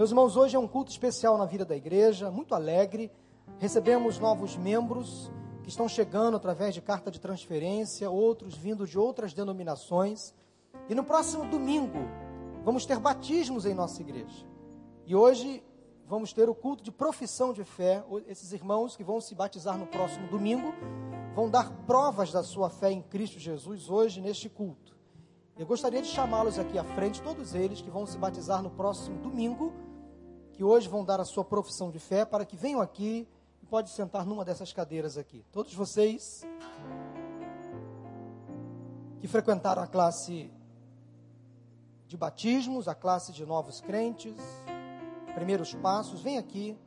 Meus irmãos, hoje é um culto especial na vida da igreja, muito alegre. Recebemos novos membros que estão chegando através de carta de transferência, outros vindo de outras denominações. E no próximo domingo vamos ter batismos em nossa igreja. E hoje vamos ter o culto de profissão de fé. Esses irmãos que vão se batizar no próximo domingo vão dar provas da sua fé em Cristo Jesus hoje neste culto. Eu gostaria de chamá-los aqui à frente, todos eles que vão se batizar no próximo domingo que hoje vão dar a sua profissão de fé, para que venham aqui e pode sentar numa dessas cadeiras aqui. Todos vocês que frequentaram a classe de batismos, a classe de novos crentes, primeiros passos, vem aqui.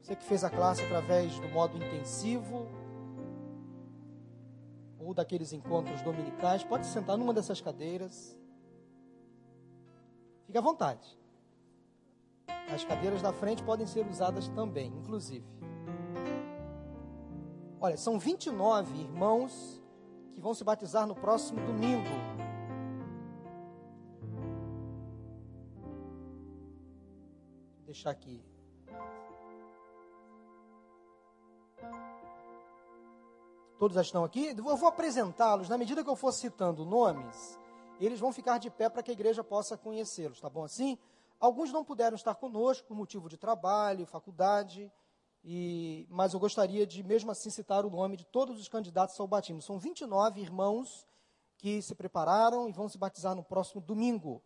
Você que fez a classe através do modo intensivo ou daqueles encontros dominicais, pode sentar numa dessas cadeiras. Fique à vontade. As cadeiras da frente podem ser usadas também, inclusive. Olha, são 29 irmãos que vão se batizar no próximo domingo. Vou deixar aqui. Todos já estão aqui? Eu vou apresentá-los. Na medida que eu for citando nomes, eles vão ficar de pé para que a igreja possa conhecê-los, tá bom assim? Alguns não puderam estar conosco por motivo de trabalho, faculdade, e, mas eu gostaria de, mesmo assim, citar o nome de todos os candidatos ao batismo. São 29 irmãos que se prepararam e vão se batizar no próximo domingo.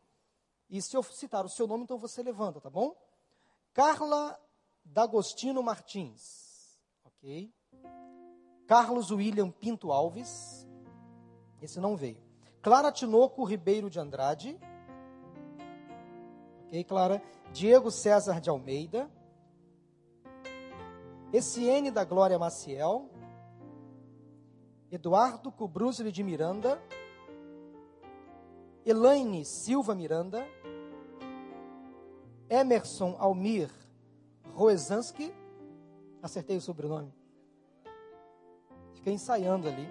E se eu citar o seu nome, então você levanta, tá bom? Carla D'Agostino Martins. Ok. Carlos William Pinto Alves. Esse não veio. Clara Tinoco Ribeiro de Andrade. Ok, Clara? Diego César de Almeida. Essiene da Glória Maciel. Eduardo Cubruzzi de Miranda. Elaine Silva Miranda. Emerson Almir Roezanski. Acertei o sobrenome. Fiquei ensaiando ali.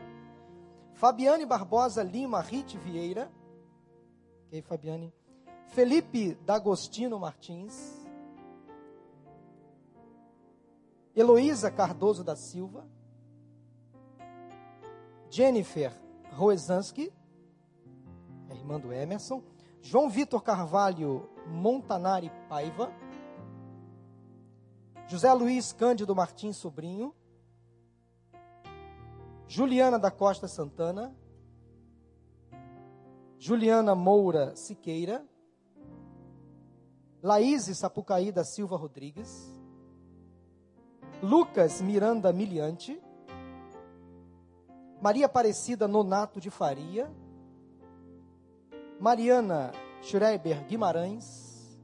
Fabiane Barbosa Lima Rite Vieira. Ok, Fabiane. Felipe D'Agostino Martins, Heloísa Cardoso da Silva, Jennifer Roezanski, a irmã do Emerson, João Vitor Carvalho Montanari Paiva, José Luiz Cândido Martins Sobrinho, Juliana da Costa Santana, Juliana Moura Siqueira, Laís Sapucaí da Silva Rodrigues, Lucas Miranda Miliante, Maria Aparecida Nonato de Faria, Mariana Schreiber Guimarães,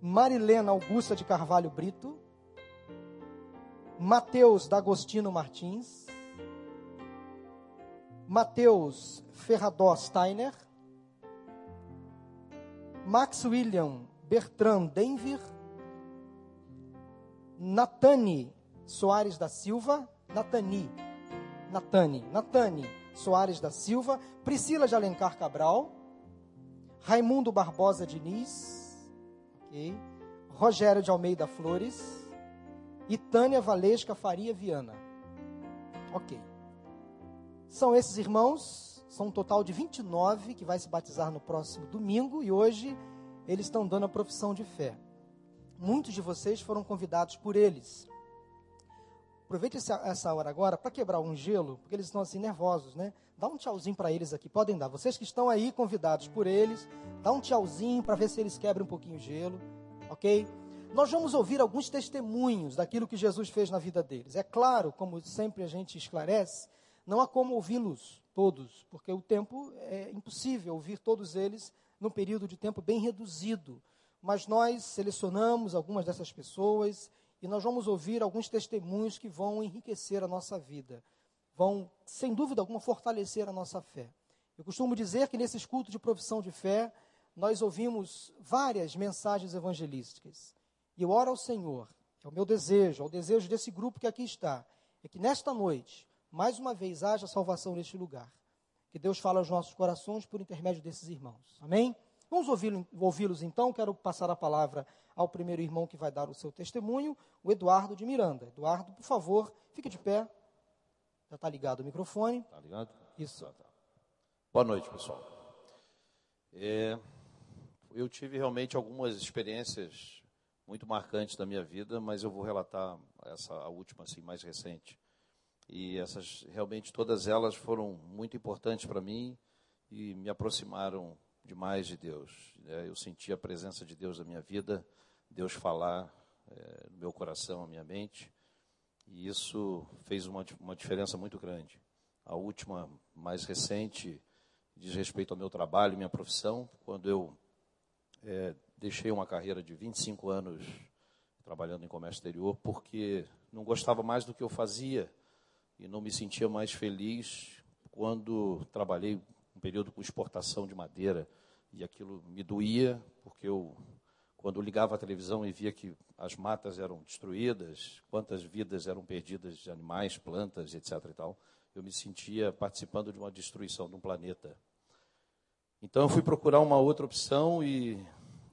Marilena Augusta de Carvalho Brito, Mateus D'Agostino Martins, Mateus Ferradó Steiner, Max William Bertrand Denver, Natani Soares da Silva, Natani, Natani, Natani Soares da Silva, Priscila de Alencar Cabral, Raimundo Barbosa Diniz, ok, Rogério de Almeida Flores e Tânia Valesca Faria Viana. Ok. São esses irmãos são um total de 29 que vai se batizar no próximo domingo e hoje eles estão dando a profissão de fé. Muitos de vocês foram convidados por eles. Aproveite essa hora agora para quebrar um gelo, porque eles estão assim nervosos, né? Dá um tchauzinho para eles aqui, podem dar. Vocês que estão aí convidados por eles, dá um tchauzinho para ver se eles quebram um pouquinho o gelo, ok? Nós vamos ouvir alguns testemunhos daquilo que Jesus fez na vida deles. É claro, como sempre a gente esclarece, não há como ouvi-los todos, porque o tempo é impossível ouvir todos eles num período de tempo bem reduzido. Mas nós selecionamos algumas dessas pessoas e nós vamos ouvir alguns testemunhos que vão enriquecer a nossa vida, vão, sem dúvida alguma, fortalecer a nossa fé. Eu costumo dizer que nesses cultos de profissão de fé, nós ouvimos várias mensagens evangelísticas. E eu oro ao Senhor, é o meu desejo, é o desejo desse grupo que aqui está, é que nesta noite mais uma vez haja salvação neste lugar. Que Deus fale aos nossos corações por intermédio desses irmãos. Amém? Vamos ouvi-los então. Quero passar a palavra ao primeiro irmão que vai dar o seu testemunho, o Eduardo de Miranda. Eduardo, por favor, fique de pé. Já está ligado o microfone. Está ligado? Isso. Tá, tá. Boa noite, pessoal. É, eu tive realmente algumas experiências muito marcantes da minha vida, mas eu vou relatar essa a última assim mais recente. E essas realmente todas elas foram muito importantes para mim e me aproximaram demais de Deus. É, eu senti a presença de Deus na minha vida, Deus falar é, no meu coração, na minha mente, e isso fez uma, uma diferença muito grande. A última, mais recente, diz respeito ao meu trabalho, minha profissão, quando eu é, deixei uma carreira de 25 anos trabalhando em comércio exterior, porque não gostava mais do que eu fazia e não me sentia mais feliz quando trabalhei um período com exportação de madeira e aquilo me doía, porque eu, quando ligava a televisão e via que as matas eram destruídas, quantas vidas eram perdidas de animais, plantas, etc. e tal, eu me sentia participando de uma destruição de um planeta. Então eu fui procurar uma outra opção e,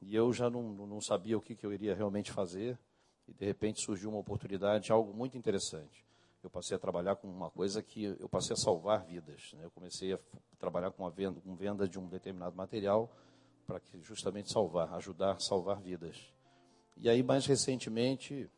e eu já não, não sabia o que, que eu iria realmente fazer. E de repente surgiu uma oportunidade, algo muito interessante. Eu passei a trabalhar com uma coisa que eu passei a salvar vidas. Né? Eu comecei a trabalhar com a venda, com venda de um determinado material para que justamente salvar, ajudar a salvar vidas. E aí mais recentemente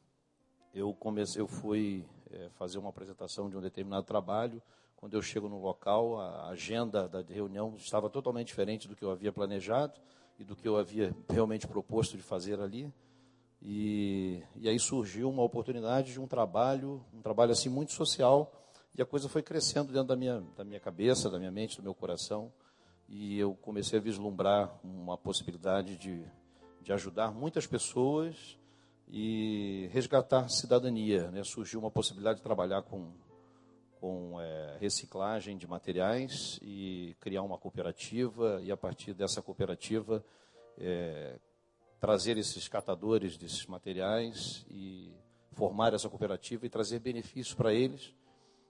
eu comecei, eu fui é, fazer uma apresentação de um determinado trabalho. Quando eu chego no local, a agenda da reunião estava totalmente diferente do que eu havia planejado e do que eu havia realmente proposto de fazer ali. E, e aí surgiu uma oportunidade de um trabalho, um trabalho assim muito social, e a coisa foi crescendo dentro da minha, da minha cabeça, da minha mente, do meu coração, e eu comecei a vislumbrar uma possibilidade de, de ajudar muitas pessoas e resgatar cidadania. Né? Surgiu uma possibilidade de trabalhar com, com é, reciclagem de materiais e criar uma cooperativa, e a partir dessa cooperativa é, trazer esses catadores desses materiais e formar essa cooperativa e trazer benefícios para eles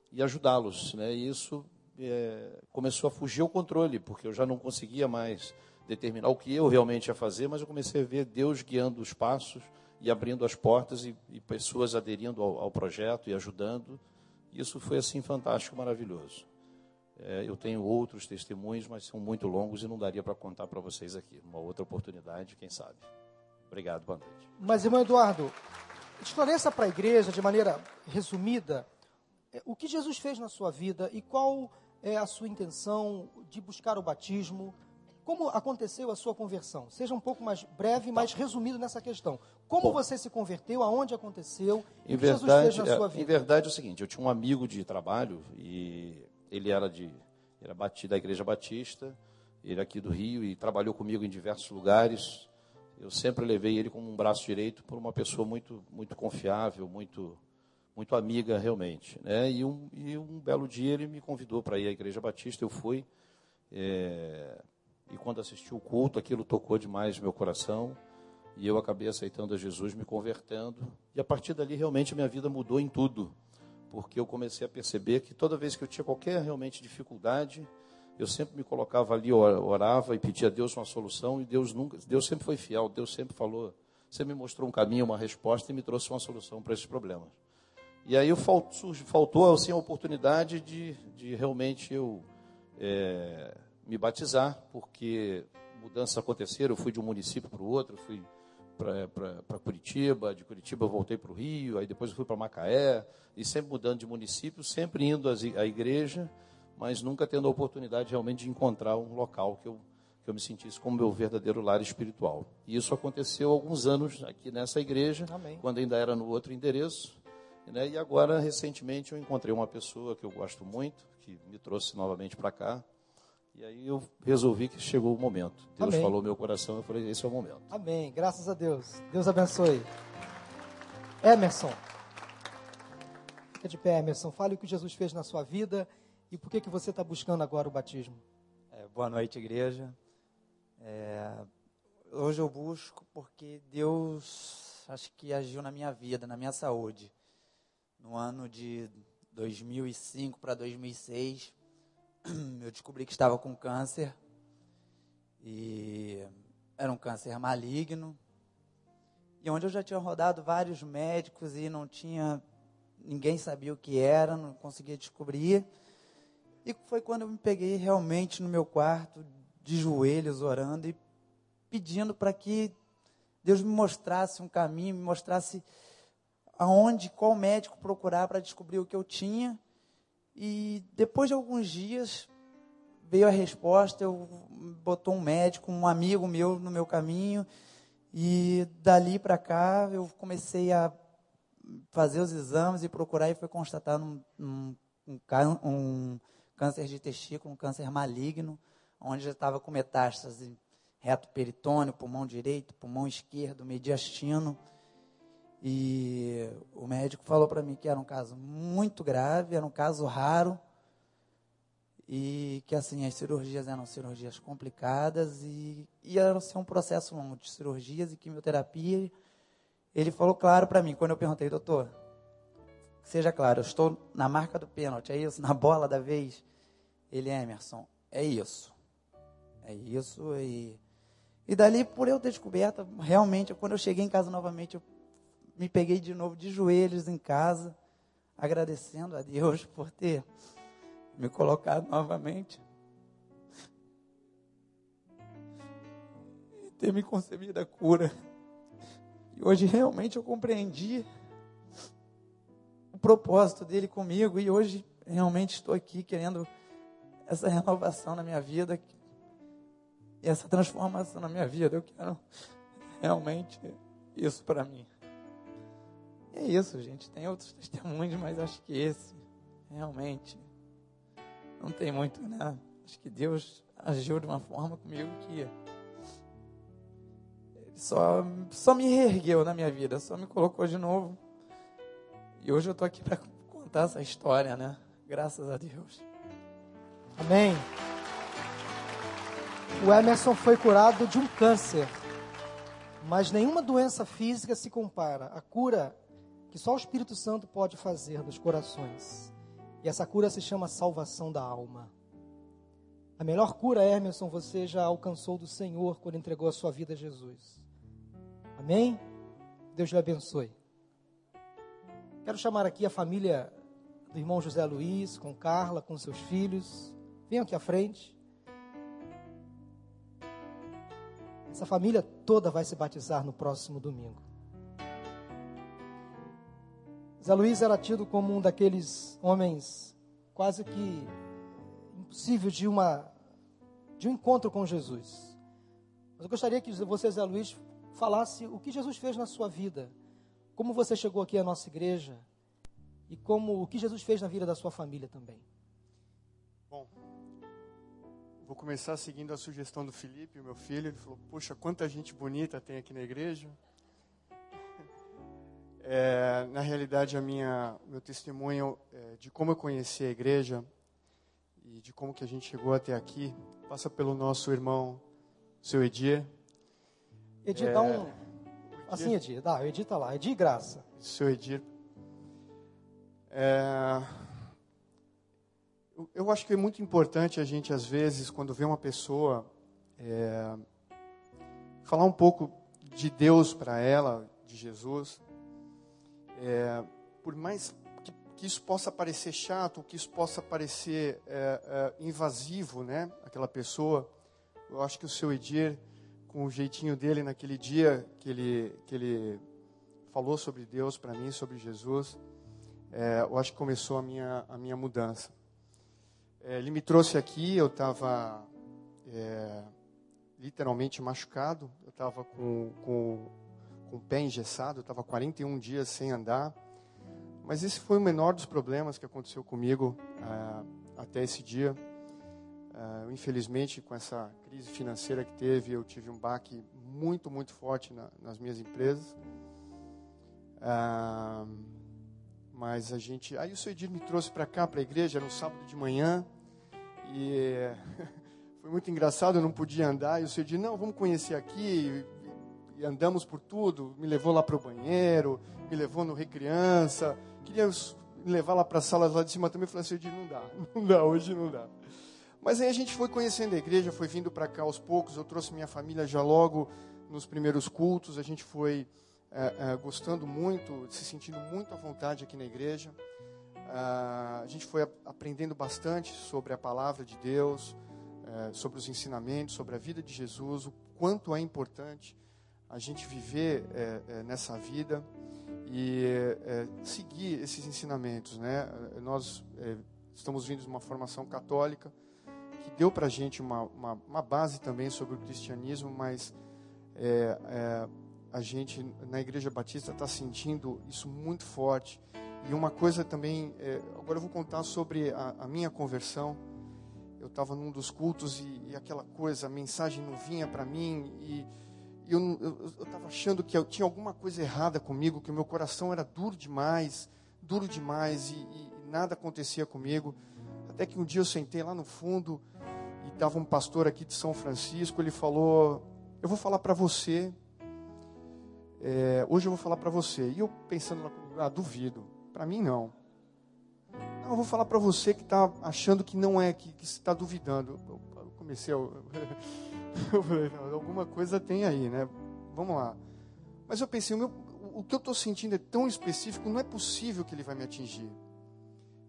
e ajudá-los. Né? E isso é, começou a fugir ao controle, porque eu já não conseguia mais determinar o que eu realmente ia fazer, mas eu comecei a ver Deus guiando os passos e abrindo as portas e, e pessoas aderindo ao, ao, projeto e ajudando. Isso foi assim fantástico, maravilhoso. É, eu tenho outros testemunhos, mas são muito longos e não daria para contar para vocês aqui. Uma outra oportunidade, quem sabe. Obrigado, boa noite. Mas, irmão Eduardo, esclareça para a igreja, de maneira resumida, é, o que Jesus fez na sua vida e qual é a sua intenção de buscar o batismo. Como aconteceu a sua conversão? Seja um pouco mais breve, mais tá. resumido nessa questão. Como Bom, você se converteu, aonde aconteceu, e o que verdade, Jesus fez na é, sua vida? Em verdade é o seguinte, eu tinha um amigo de trabalho e ele era de era da igreja batista, ele é aqui do Rio e trabalhou comigo em diversos lugares. Eu sempre levei ele como um braço direito por uma pessoa muito muito confiável, muito muito amiga realmente. Né? E, um, e um belo dia ele me convidou para ir à igreja batista, eu fui. É, e quando assisti o culto, aquilo tocou demais meu coração. E eu acabei aceitando a Jesus, me convertendo. E a partir dali, realmente, minha vida mudou em tudo porque eu comecei a perceber que toda vez que eu tinha qualquer realmente dificuldade, eu sempre me colocava ali, orava e pedia a Deus uma solução, e Deus nunca, Deus sempre foi fiel, Deus sempre falou, sempre me mostrou um caminho, uma resposta e me trouxe uma solução para esses problemas. E aí faltou, faltou assim, a oportunidade de, de realmente eu é, me batizar, porque mudanças aconteceram, eu fui de um município para o outro, fui para Curitiba, de Curitiba eu voltei para o Rio, aí depois eu fui para Macaé, e sempre mudando de município, sempre indo à igreja, mas nunca tendo a oportunidade realmente de encontrar um local que eu, que eu me sentisse como meu verdadeiro lar espiritual. E isso aconteceu há alguns anos aqui nessa igreja, Amém. quando ainda era no outro endereço. Né? E agora, recentemente, eu encontrei uma pessoa que eu gosto muito, que me trouxe novamente para cá, e aí eu resolvi que chegou o momento. Deus Amém. falou meu coração, eu falei, esse é o momento. Amém. Graças a Deus. Deus abençoe. Emerson. Fica de pé, Emerson. Fale o que Jesus fez na sua vida e por que, que você está buscando agora o batismo. É, boa noite, igreja. É, hoje eu busco porque Deus, acho que agiu na minha vida, na minha saúde. No ano de 2005 para 2006, eu descobri que estava com câncer e era um câncer maligno. E onde eu já tinha rodado vários médicos e não tinha. Ninguém sabia o que era, não conseguia descobrir. E foi quando eu me peguei realmente no meu quarto, de joelhos, orando e pedindo para que Deus me mostrasse um caminho, me mostrasse aonde, qual médico procurar para descobrir o que eu tinha. E depois de alguns dias veio a resposta, eu botou um médico, um amigo meu no meu caminho, e dali para cá eu comecei a fazer os exames e procurar e foi constatado um, um, um, um câncer de testículo, um câncer maligno, onde já estava com metástase reto peritônio, pulmão direito, pulmão esquerdo, mediastino. E o médico falou para mim que era um caso muito grave, era um caso raro e que assim as cirurgias eram cirurgias complicadas e ia ser um processo longo de cirurgias e quimioterapia. Ele falou claro para mim quando eu perguntei, doutor, seja claro, eu estou na marca do pênalti, é isso, na bola da vez. Ele, Emerson, é isso, é isso e e dali por eu ter descoberto, realmente, quando eu cheguei em casa novamente, eu me peguei de novo de joelhos em casa, agradecendo a Deus por ter me colocado novamente. E ter me concebido a cura. E hoje realmente eu compreendi propósito dele comigo. E hoje realmente estou aqui querendo essa renovação na minha vida. E essa transformação na minha vida. Eu quero realmente isso para mim. E é isso, gente. Tem outros testemunhos, mas acho que esse realmente não tem muito, né? Acho que Deus agiu de uma forma comigo que só, só me reergueu na minha vida, só me colocou de novo. E hoje eu estou aqui para contar essa história, né? Graças a Deus. Amém. O Emerson foi curado de um câncer, mas nenhuma doença física se compara à cura que só o Espírito Santo pode fazer nos corações. E essa cura se chama salvação da alma. A melhor cura, Emerson, você já alcançou do Senhor quando entregou a sua vida a Jesus. Amém? Deus lhe abençoe. Quero chamar aqui a família do irmão José Luiz, com Carla, com seus filhos. Venham aqui à frente. Essa família toda vai se batizar no próximo domingo. Zé Luiz era tido como um daqueles homens quase que impossível de uma de um encontro com Jesus. Mas eu gostaria que você, Zé Luiz, falasse o que Jesus fez na sua vida, como você chegou aqui à nossa igreja e como o que Jesus fez na vida da sua família também. Bom, vou começar seguindo a sugestão do Felipe, meu filho. Ele falou: Poxa, quanta gente bonita tem aqui na igreja. É, na realidade, a minha, meu testemunho é, de como eu conheci a igreja e de como que a gente chegou até aqui passa pelo nosso irmão, seu Edir. Edir, é, dá um... Assim, Edir, dá, Edir tá lá, Edir Graça. Seu Edir. É, eu, acho que é muito importante a gente, às vezes, quando vê uma pessoa, é, falar um pouco de Deus para ela, de Jesus, é, por mais que, que, isso possa parecer chato, que isso possa parecer é, é, invasivo, né? Aquela pessoa, eu acho que o seu Edir, com o jeitinho dele naquele dia que ele, que ele falou sobre Deus para mim, sobre Jesus, é, eu acho que começou a minha, a minha mudança. É, ele me trouxe aqui, eu estava é, literalmente machucado, eu estava com, com com o pé engessado, eu estava 41 dias sem andar. Mas esse foi o menor dos problemas que aconteceu comigo uh, até esse dia. Uh, infelizmente, com essa crise financeira que teve, eu tive um baque muito, muito forte na, nas minhas empresas. Uh, mas a gente. Aí o seu Edir me trouxe para cá, para a igreja, era um sábado de manhã. E foi muito engraçado, eu não podia andar. E o seu Edir, não, vamos conhecer aqui e andamos por tudo. Me levou lá para o banheiro, me levou no Recriança. Queria me levar lá para a sala lá de cima também. Falei assim, não dá, não dá, hoje não dá. Mas aí a gente foi conhecendo a igreja, foi vindo para cá aos poucos. Eu trouxe minha família já logo nos primeiros cultos. A gente foi é, é, gostando muito, se sentindo muito à vontade aqui na igreja. Ah, a gente foi aprendendo bastante sobre a palavra de Deus, é, sobre os ensinamentos, sobre a vida de Jesus, o quanto é importante a gente viver nessa vida e seguir esses ensinamentos. Né? Nós estamos vindo de uma formação católica que deu para a gente uma, uma, uma, base também sobre o cristianismo, mas é, é, a gente na Igreja Batista está sentindo isso muito forte. E uma coisa também, é, agora eu vou contar sobre a, a minha conversão. Eu estava num dos cultos e, e, aquela coisa, a mensagem não vinha para mim e eu estava achando que eu tinha alguma coisa errada comigo, que o meu coração era duro demais, duro demais e, e nada acontecia comigo. Até que um dia eu sentei lá no fundo e estava um pastor aqui de São Francisco. Ele falou: Eu vou falar para você. É, hoje eu vou falar para você. E eu pensando, ah, duvido. Para mim, não. não. Eu vou falar para você que está achando que não é, que, está duvidando. Eu, eu comecei a. eu falei, alguma coisa tem aí, né? Vamos lá. Mas eu pensei, o, meu, o que eu estou sentindo é tão específico, não é possível que ele vai me atingir.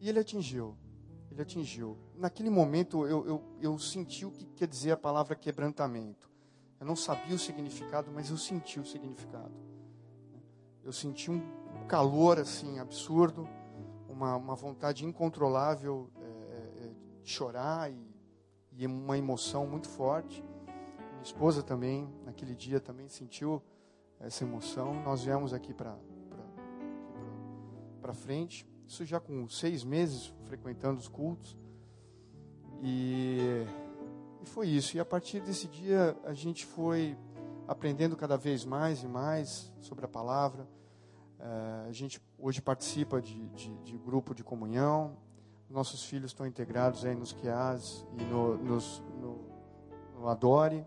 E ele atingiu. Ele atingiu. Naquele momento eu, eu, eu senti o que quer dizer a palavra quebrantamento. Eu não sabia o significado, mas eu senti o significado. Eu senti um calor assim absurdo, uma, uma vontade incontrolável é, é, de chorar e, e uma emoção muito forte. Minha esposa também, naquele dia, também sentiu essa emoção. Nós viemos aqui para frente isso já com seis meses frequentando os cultos. E, e foi isso. E a partir desse dia a gente foi aprendendo cada vez mais e mais sobre a palavra. Uh, a gente hoje participa de, de, de, grupo de comunhão. Nossos filhos estão integrados aí nos QAs e no, nos, no, no Adore.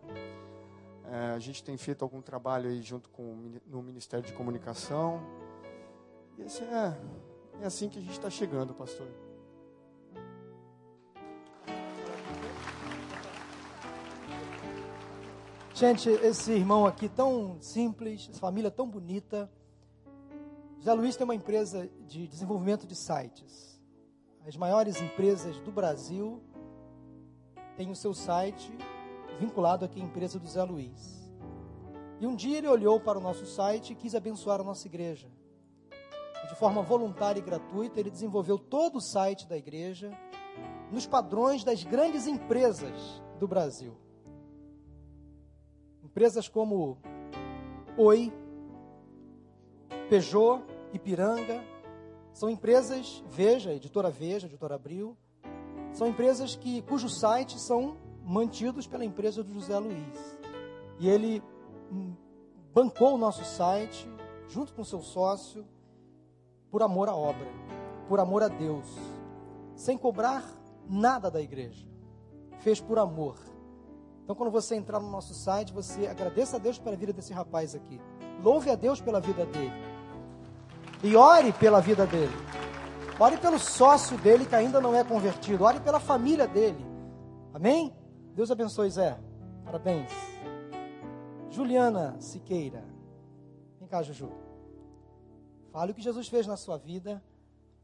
Uh, a gente tem feito algum trabalho aí junto com no Ministério de Comunicação. E esse é é assim que a gente está chegando, pastor. Gente, esse irmão aqui tão simples, essa família tão bonita. José Luiz tem uma empresa de desenvolvimento de sites. As maiores empresas do Brasil têm o seu site vinculado aqui à empresa do Zé Luiz. E um dia ele olhou para o nosso site e quis abençoar a nossa igreja de forma voluntária e gratuita, ele desenvolveu todo o site da igreja nos padrões das grandes empresas do Brasil. Empresas como Oi, Peugeot, Ipiranga, são empresas, Veja, editora Veja, editora Abril, são empresas que, cujos sites são mantidos pela empresa do José Luiz. E ele bancou o nosso site, junto com seu sócio, por amor à obra, por amor a Deus, sem cobrar nada da igreja. Fez por amor. Então, quando você entrar no nosso site, você agradeça a Deus pela vida desse rapaz aqui. Louve a Deus pela vida dele. E ore pela vida dele. Ore pelo sócio dele que ainda não é convertido. Ore pela família dele. Amém? Deus abençoe, Zé. Parabéns. Juliana Siqueira. Vem cá, Juju. Fale o que Jesus fez na sua vida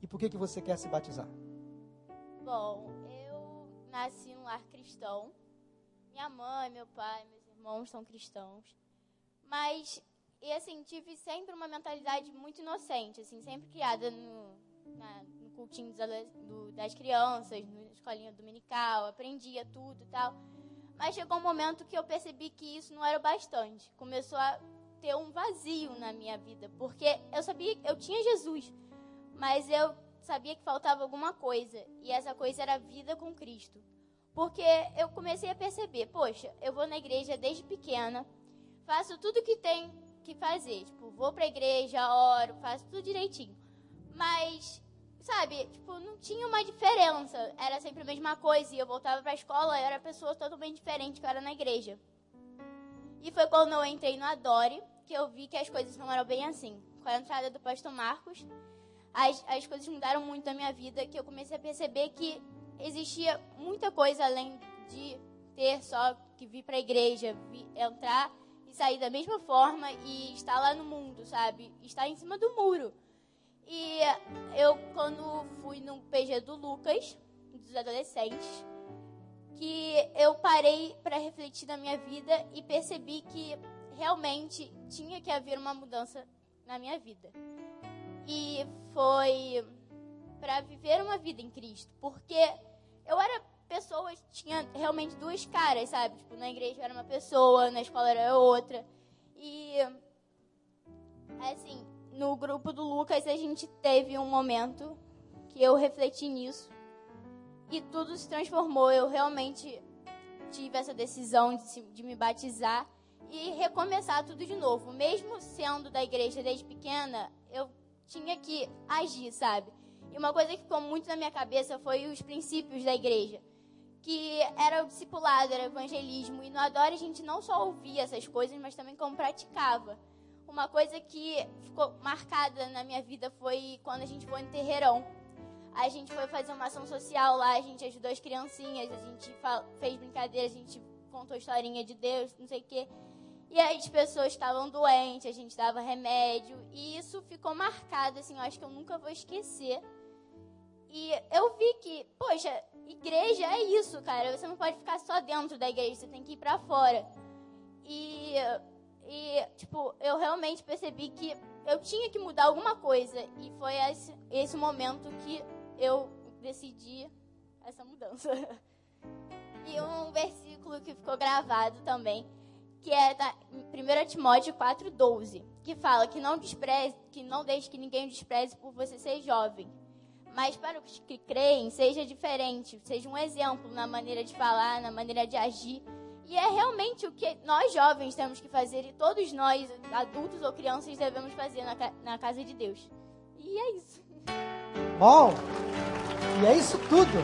e por que, que você quer se batizar. Bom, eu nasci num lar cristão. Minha mãe, meu pai, meus irmãos são cristãos. Mas, e assim, tive sempre uma mentalidade muito inocente, assim, sempre criada no, na, no cultinho do, das crianças, na escolinha dominical, aprendia tudo e tal. Mas chegou um momento que eu percebi que isso não era o bastante. Começou a ter um vazio na minha vida, porque eu sabia eu tinha Jesus, mas eu sabia que faltava alguma coisa, e essa coisa era a vida com Cristo. Porque eu comecei a perceber, poxa, eu vou na igreja desde pequena, faço tudo que tem que fazer, tipo, vou para a igreja, oro, faço tudo direitinho. Mas sabe, tipo, não tinha uma diferença. Era sempre a mesma coisa. E eu voltava pra escola, eu era pessoa totalmente diferente que eu era na igreja. E foi quando eu entrei no Adore, que eu vi que as coisas não eram bem assim. Com a entrada do pastor Marcos, as, as coisas mudaram muito na minha vida, que eu comecei a perceber que existia muita coisa além de ter só que vir para a igreja, entrar e sair da mesma forma e estar lá no mundo, sabe? Estar em cima do muro. E eu, quando fui no PG do Lucas, dos adolescentes, que eu parei para refletir na minha vida e percebi que realmente tinha que haver uma mudança na minha vida. E foi para viver uma vida em Cristo, porque eu era pessoa, tinha realmente duas caras, sabe? Tipo, na igreja era uma pessoa, na escola era outra. E assim, no grupo do Lucas a gente teve um momento que eu refleti nisso e tudo se transformou. Eu realmente tive essa decisão de, de me batizar e recomeçar tudo de novo. Mesmo sendo da igreja desde pequena, eu tinha que agir, sabe? E uma coisa que ficou muito na minha cabeça foi os princípios da igreja. Que era o discipulado, era o evangelismo. E no Adore a gente não só ouvia essas coisas, mas também como praticava. Uma coisa que ficou marcada na minha vida foi quando a gente foi no Terreirão. A gente foi fazer uma ação social lá, a gente ajudou as criancinhas, a gente fez brincadeira, a gente contou historinha de Deus, não sei o quê. E aí as pessoas estavam doentes, a gente dava remédio. E isso ficou marcado, assim, eu acho que eu nunca vou esquecer. E eu vi que, poxa, igreja é isso, cara. Você não pode ficar só dentro da igreja, você tem que ir para fora. E, e, tipo, eu realmente percebi que eu tinha que mudar alguma coisa. E foi esse, esse momento que eu decidi essa mudança. E um versículo que ficou gravado também, que é da 1 Timóteo 4,12, que fala que não despreze, que não deixe que ninguém despreze por você ser jovem. Mas para os que creem, seja diferente, seja um exemplo na maneira de falar, na maneira de agir. E é realmente o que nós jovens temos que fazer e todos nós, adultos ou crianças, devemos fazer na, na casa de Deus. E é isso. Bom, e é isso tudo.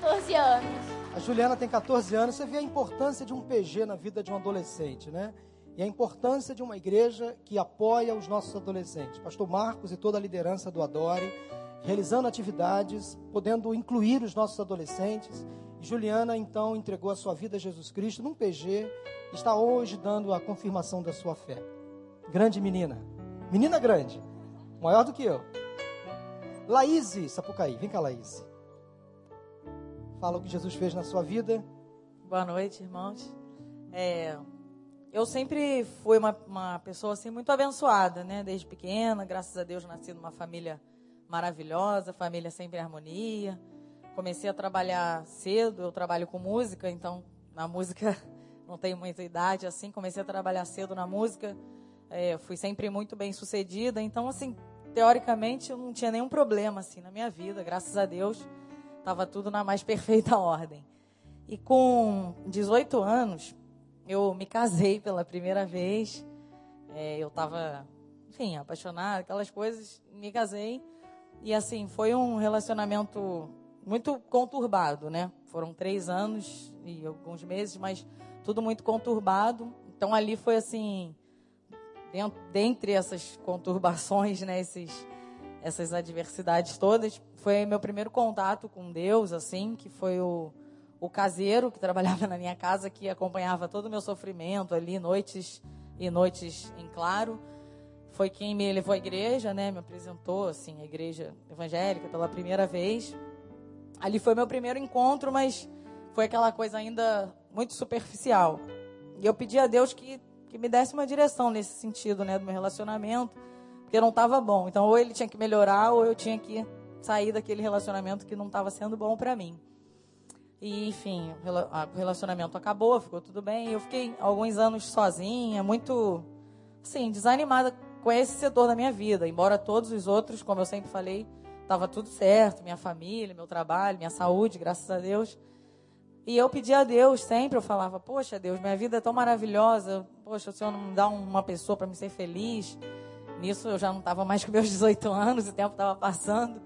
14 anos. A Juliana tem 14 anos. Você vê a importância de um PG na vida de um adolescente, né? E a importância de uma igreja que apoia os nossos adolescentes. Pastor Marcos e toda a liderança do Adore, realizando atividades, podendo incluir os nossos adolescentes. E Juliana, então, entregou a sua vida a Jesus Cristo num PG. Está hoje dando a confirmação da sua fé. Grande menina. Menina grande. Maior do que eu. Laíse Sapucaí. Vem cá, Laíse. Fala o que Jesus fez na sua vida. Boa noite, irmãos. É, eu sempre fui uma, uma, pessoa assim muito abençoada, né? Desde pequena, graças a Deus, nasci numa família maravilhosa, família sempre em harmonia. Comecei a trabalhar cedo, eu trabalho com música, então na música não tenho muita idade assim. Comecei a trabalhar cedo na música, é, fui sempre muito bem sucedida, então assim, teoricamente eu não tinha nenhum problema assim na minha vida, graças a Deus. Estava tudo na mais perfeita ordem. E com 18 anos, eu me casei pela primeira vez. É, eu estava, enfim, apaixonada, aquelas coisas. Me casei. E assim, foi um relacionamento muito conturbado, né? Foram três anos e alguns meses, mas tudo muito conturbado. Então ali foi assim, dentre essas conturbações, né? Esses, essas adversidades todas, foi meu primeiro contato com Deus, assim, que foi o, o caseiro que trabalhava na minha casa, que acompanhava todo o meu sofrimento ali, noites e noites em claro. Foi quem me levou à igreja, né? Me apresentou, assim, a igreja evangélica pela primeira vez. Ali foi meu primeiro encontro, mas foi aquela coisa ainda muito superficial. E eu pedi a Deus que, que me desse uma direção nesse sentido, né? Do meu relacionamento porque não estava bom. Então, ou ele tinha que melhorar, ou eu tinha que sair daquele relacionamento que não estava sendo bom para mim. E, enfim, o relacionamento acabou, ficou tudo bem. Eu fiquei alguns anos sozinha, muito, assim, desanimada com esse setor da minha vida. Embora todos os outros, como eu sempre falei, estava tudo certo, minha família, meu trabalho, minha saúde, graças a Deus. E eu pedia a Deus sempre, eu falava, poxa Deus, minha vida é tão maravilhosa, poxa, o Senhor não me dá uma pessoa para me ser feliz. Nisso eu já não estava mais com meus 18 anos, o tempo estava passando.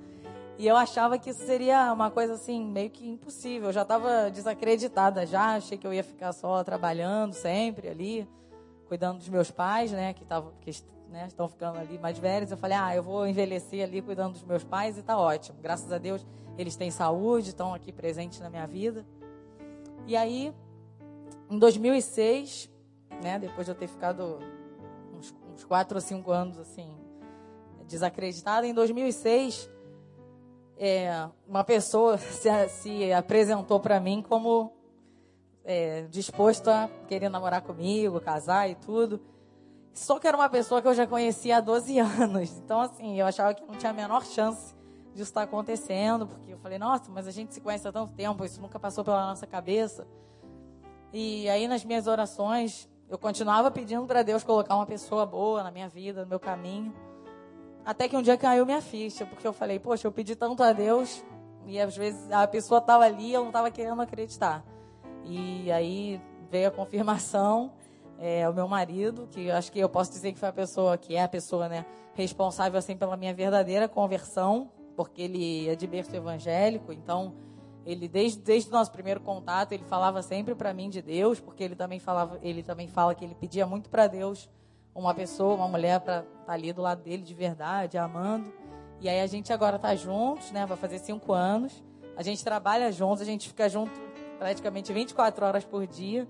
E eu achava que isso seria uma coisa assim, meio que impossível. Eu já estava desacreditada já, achei que eu ia ficar só trabalhando sempre ali, cuidando dos meus pais, né, que, tavam, que né, estão ficando ali mais velhos. Eu falei, ah, eu vou envelhecer ali cuidando dos meus pais e tá ótimo. Graças a Deus, eles têm saúde, estão aqui presentes na minha vida. E aí, em 2006, né, depois de eu ter ficado uns, quatro ou cinco anos assim desacreditada, em 2006 é, uma pessoa se, se apresentou para mim como é, disposto a querer namorar comigo, casar e tudo. Só que era uma pessoa que eu já conhecia há 12 anos. Então, assim, eu achava que não tinha a menor chance disso estar acontecendo, porque eu falei, nossa, mas a gente se conhece há tanto tempo, isso nunca passou pela nossa cabeça. E aí, nas minhas orações, eu continuava pedindo para Deus colocar uma pessoa boa na minha vida, no meu caminho. Até que um dia caiu minha ficha, porque eu falei, poxa, eu pedi tanto a Deus e às vezes a pessoa estava ali e eu não estava querendo acreditar. E aí veio a confirmação, é, o meu marido, que acho que eu posso dizer que foi a pessoa, que é a pessoa, né, responsável assim pela minha verdadeira conversão, porque ele é de berço evangélico, então ele desde, desde o nosso primeiro contato ele falava sempre para mim de Deus, porque ele também falava, ele também fala que ele pedia muito para Deus uma pessoa, uma mulher para estar tá ali do lado dele de verdade, amando. E aí a gente agora está juntos, né? Vai fazer cinco anos. A gente trabalha juntos, a gente fica junto praticamente 24 horas por dia.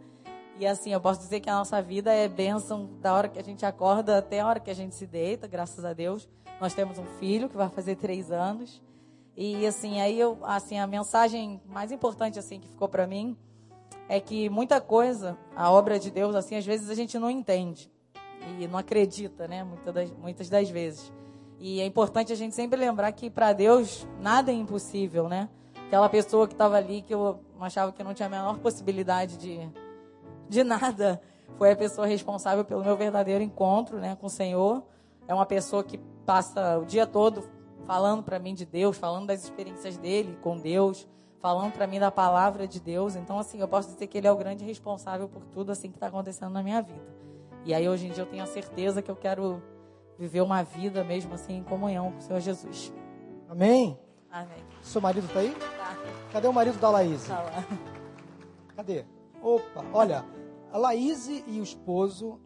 E assim, eu posso dizer que a nossa vida é bênção da hora que a gente acorda até a hora que a gente se deita, graças a Deus. Nós temos um filho que vai fazer três anos. E assim, aí eu, assim, a mensagem mais importante assim que ficou para mim é que muita coisa, a obra de Deus, assim, às vezes a gente não entende e não acredita, né? Muitas das, muitas das vezes. E é importante a gente sempre lembrar que para Deus nada é impossível, né? Aquela pessoa que estava ali que eu achava que não tinha a menor possibilidade de, de nada, foi a pessoa responsável pelo meu verdadeiro encontro, né, com o Senhor. É uma pessoa que passa o dia todo falando para mim de Deus, falando das experiências dele com Deus, falando para mim da palavra de Deus. Então, assim, eu posso dizer que ele é o grande responsável por tudo assim que está acontecendo na minha vida. E aí hoje em dia eu tenho a certeza que eu quero viver uma vida mesmo assim em comunhão com o Senhor Jesus. Amém? Amém. Seu marido está aí? Tá. Cadê o marido da Laís? Tá lá. Cadê? Opa, olha, a Laís e o esposo,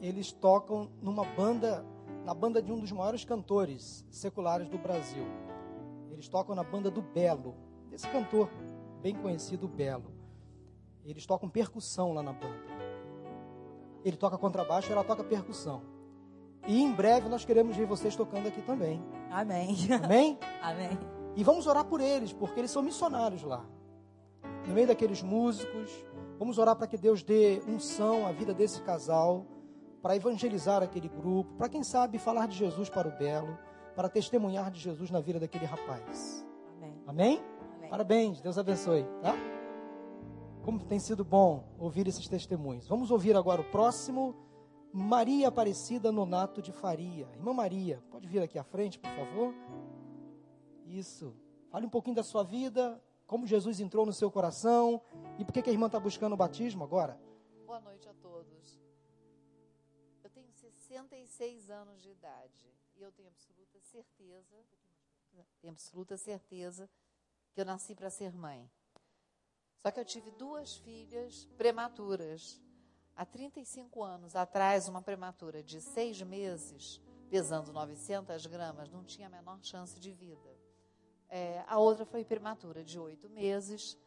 eles tocam numa banda, na banda de um dos maiores cantores seculares do Brasil. Eles tocam na banda do Belo, desse cantor bem conhecido, Belo. Eles tocam percussão lá na banda ele toca contrabaixo, ela toca percussão. E em breve nós queremos ver vocês tocando aqui também. Amém. Amém? Amém. E vamos orar por eles, porque eles são missionários lá. No meio daqueles músicos, vamos orar para que Deus dê unção à vida desse casal, para evangelizar aquele grupo, para quem sabe falar de Jesus para o belo, para testemunhar de Jesus na vida daquele rapaz. Amém. Amém? Amém. Parabéns, Deus abençoe, tá? Como tem sido bom ouvir esses testemunhos. Vamos ouvir agora o próximo. Maria Aparecida Nonato de Faria. Irmã Maria, pode vir aqui à frente, por favor? Isso. Fale um pouquinho da sua vida, como Jesus entrou no seu coração e por que, que a irmã está buscando o batismo agora. Boa noite a todos. Eu tenho 66 anos de idade e eu tenho absoluta certeza, tenho absoluta certeza que eu nasci para ser mãe. Só que eu tive duas filhas prematuras. Há 35 anos atrás, uma prematura de seis meses, pesando 900 gramas, não tinha a menor chance de vida. É, a outra foi prematura de oito meses,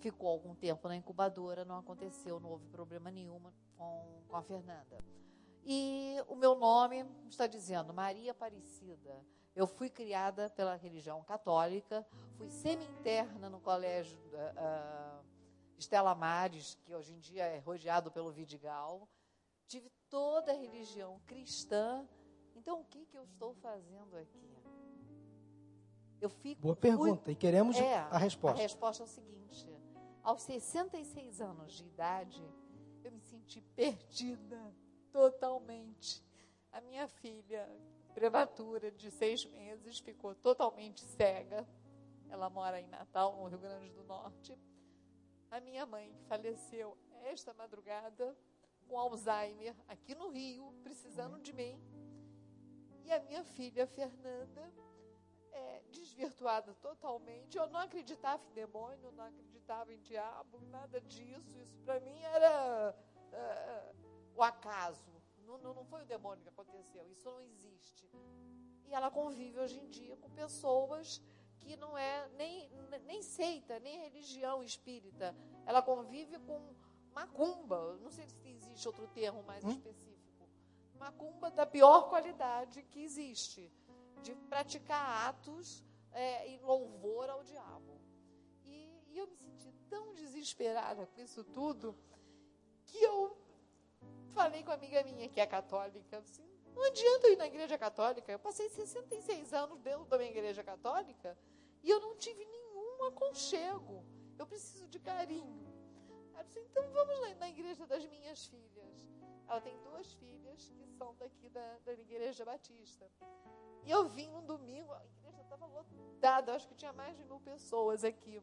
ficou algum tempo na incubadora, não aconteceu, não houve problema nenhum com, com a Fernanda. E o meu nome está dizendo Maria Aparecida. Eu fui criada pela religião católica, fui semi-interna no colégio uh, Estela Mares, que hoje em dia é rodeado pelo Vidigal. Tive toda a religião cristã. Então, o que, que eu estou fazendo aqui? Eu fico. Boa pergunta, fui, e queremos é, a resposta. A resposta é o seguinte: aos 66 anos de idade, eu me senti perdida totalmente. A minha filha, prematura de seis meses, ficou totalmente cega. Ela mora em Natal, no Rio Grande do Norte. A minha mãe, faleceu esta madrugada, com Alzheimer, aqui no Rio, precisando de mim. E a minha filha, Fernanda, é, desvirtuada totalmente. Eu não acreditava em demônio, não acreditava em diabo, nada disso. Isso para mim era. Uh, o acaso. Não, não, não foi o demônio que aconteceu. Isso não existe. E ela convive hoje em dia com pessoas que não é nem, nem seita, nem religião espírita. Ela convive com macumba. Não sei se existe outro termo mais hum? específico. Macumba da pior qualidade que existe. De praticar atos é, em louvor ao diabo. E, e eu me senti tão desesperada com isso tudo que eu falei com uma amiga minha que é católica, assim, não adianta eu ir na igreja católica. Eu passei 66 anos dentro da minha igreja católica e eu não tive nenhum aconchego. Eu preciso de carinho. Ela disse, então vamos lá na igreja das minhas filhas. Ela tem duas filhas que são daqui da, da igreja batista. E eu vim um domingo, a igreja estava lotada, acho que tinha mais de mil pessoas aqui.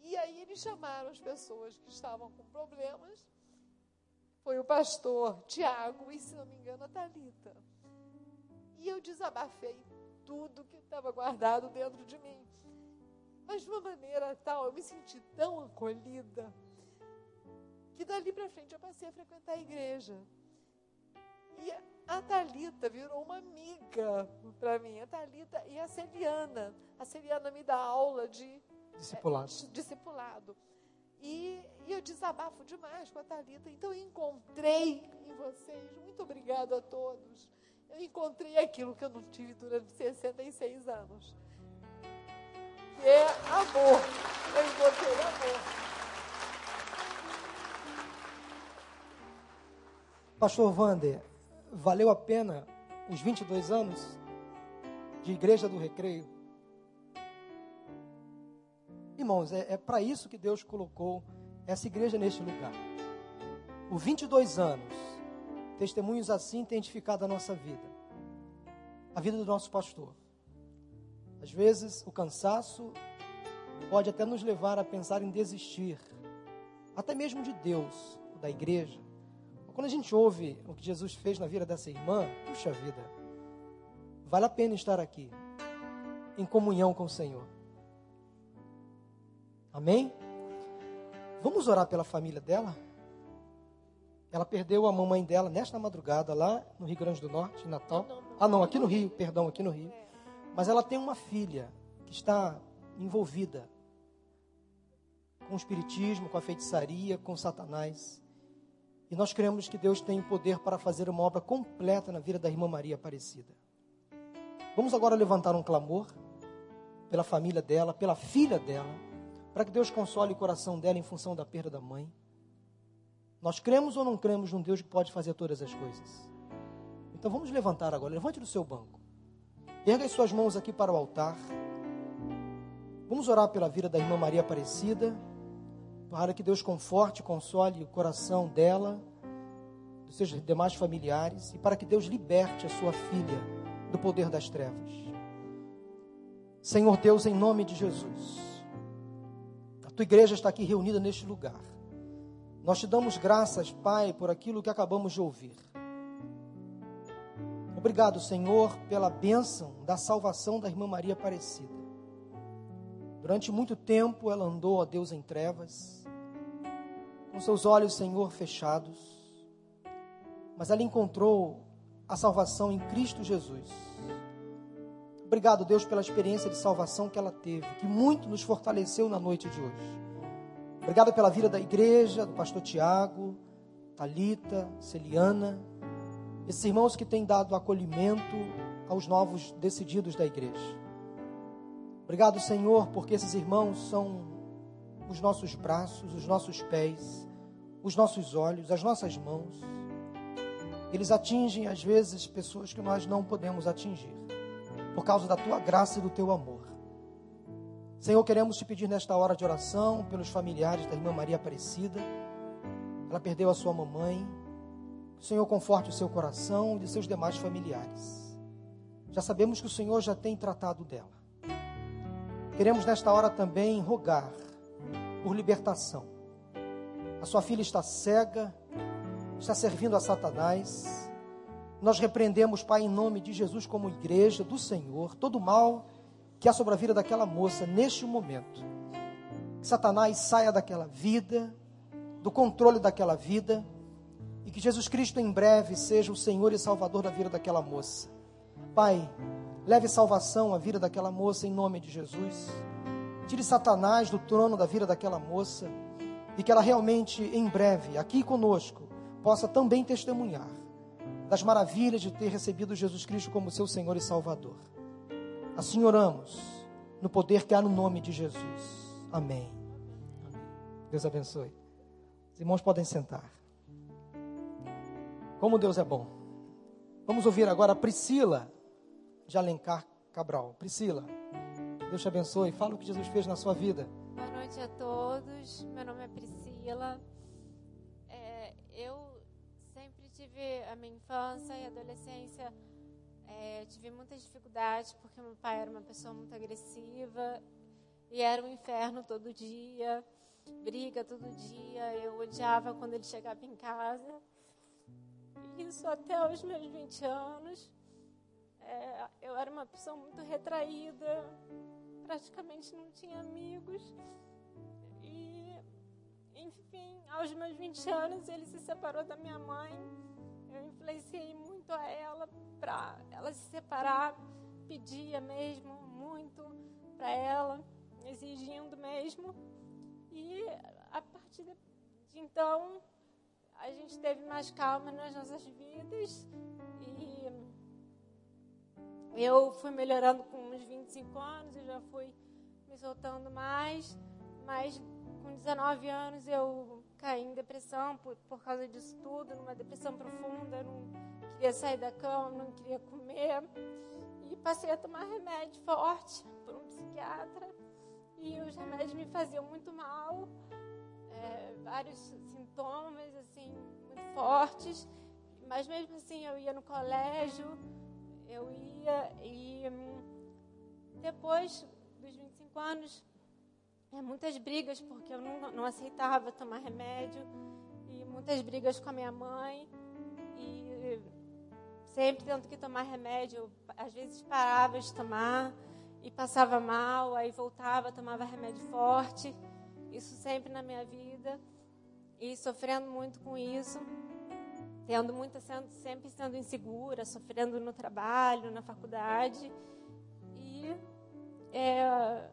E aí eles chamaram as pessoas que estavam com problemas. Foi o pastor Tiago e, se não me engano, a Thalita. E eu desabafei tudo que estava guardado dentro de mim. Mas de uma maneira tal, eu me senti tão acolhida que dali para frente eu passei a frequentar a igreja. E a Talita virou uma amiga para mim, a Talita e a Celiana. A Celiana me dá aula de discipulado. É, discipulado. E, e, eu desabafo demais com a Talita. Então eu encontrei em vocês, muito obrigado a todos. Eu encontrei aquilo que eu não tive durante 66 anos. Que é amor. Eu encontrei amor. Pastor Vander, valeu a pena os 22 anos de Igreja do Recreio? Irmãos, é, é para isso que Deus colocou essa igreja neste lugar. Por 22 anos, testemunhos assim têm edificado a nossa vida, a vida do nosso pastor. Às vezes, o cansaço pode até nos levar a pensar em desistir, até mesmo de Deus, da igreja. Quando a gente ouve o que Jesus fez na vida dessa irmã, puxa vida, vale a pena estar aqui, em comunhão com o Senhor. Amém? Vamos orar pela família dela? Ela perdeu a mamãe dela nesta madrugada lá no Rio Grande do Norte, em Natal. Ah, não, aqui no Rio, perdão, aqui no Rio. Mas ela tem uma filha que está envolvida com o espiritismo, com a feitiçaria, com Satanás. E nós cremos que Deus tem poder para fazer uma obra completa na vida da irmã Maria Aparecida. Vamos agora levantar um clamor pela família dela, pela filha dela, para que Deus console o coração dela em função da perda da mãe. Nós cremos ou não cremos num Deus que pode fazer todas as coisas? Então vamos levantar agora, levante do seu banco. Erga as suas mãos aqui para o altar. Vamos orar pela vida da irmã Maria Aparecida para que Deus conforte e console o coração dela, dos seus demais familiares, e para que Deus liberte a sua filha do poder das trevas. Senhor Deus, em nome de Jesus, tua igreja está aqui reunida neste lugar. Nós te damos graças, Pai, por aquilo que acabamos de ouvir. Obrigado, Senhor, pela bênção da salvação da irmã Maria Aparecida. Durante muito tempo ela andou, a Deus, em trevas com seus olhos, Senhor, fechados, mas ela encontrou a salvação em Cristo Jesus. Obrigado, Deus, pela experiência de salvação que ela teve, que muito nos fortaleceu na noite de hoje. Obrigado pela vida da igreja, do pastor Tiago, Talita, Celiana, esses irmãos que têm dado acolhimento aos novos decididos da igreja. Obrigado, Senhor, porque esses irmãos são os nossos braços, os nossos pés, os nossos olhos, as nossas mãos. Eles atingem, às vezes, pessoas que nós não podemos atingir, por causa da tua graça e do teu amor. Senhor, queremos te pedir nesta hora de oração pelos familiares da irmã Maria Aparecida. Ela perdeu a sua mamãe. o Senhor conforte o seu coração e de seus demais familiares. Já sabemos que o Senhor já tem tratado dela. Queremos nesta hora também rogar por libertação. A sua filha está cega, está servindo a Satanás. Nós repreendemos, Pai, em nome de Jesus, como igreja do Senhor, todo mal que há sobre a vida daquela moça neste momento. Que Satanás saia daquela vida, do controle daquela vida, e que Jesus Cristo em breve seja o Senhor e Salvador da vida daquela moça. Pai, leve salvação à vida daquela moça em nome de Jesus. Tire Satanás do trono da vida daquela moça e que ela realmente em breve, aqui conosco, possa também testemunhar das maravilhas de ter recebido Jesus Cristo como seu Senhor e Salvador. Assim oramos, no poder que há no nome de Jesus. Amém. Deus abençoe. Os irmãos podem sentar. Como Deus é bom. Vamos ouvir agora a Priscila de Alencar Cabral. Priscila, Deus te abençoe. Fala o que Jesus fez na sua vida. Boa noite a todos. Meu nome é Priscila. Tive a minha infância e adolescência. É, tive muitas dificuldades porque meu pai era uma pessoa muito agressiva e era um inferno todo dia, briga todo dia. Eu odiava quando ele chegava em casa. Isso até os meus 20 anos. É, eu era uma pessoa muito retraída, praticamente não tinha amigos. E, enfim, aos meus 20 anos ele se separou da minha mãe. Influenciei muito a ela para ela se separar, pedia mesmo muito para ela, exigindo mesmo. E a partir de então a gente teve mais calma nas nossas vidas e eu fui melhorando com uns 25 anos, eu já fui me soltando mais, mas com 19 anos eu caí em depressão por, por causa disso tudo, numa depressão profunda, não queria sair da cama, não queria comer. E passei a tomar remédio forte por um psiquiatra. E os remédios me faziam muito mal, é, vários sintomas assim muito fortes. Mas mesmo assim eu ia no colégio, eu ia e hum, depois dos 25 anos, é, muitas brigas, porque eu não, não aceitava tomar remédio, e muitas brigas com a minha mãe, e sempre tendo que tomar remédio, às vezes parava de tomar e passava mal, aí voltava, tomava remédio forte, isso sempre na minha vida, e sofrendo muito com isso. Tendo muita sendo, sempre sendo insegura, sofrendo no trabalho, na faculdade. E é,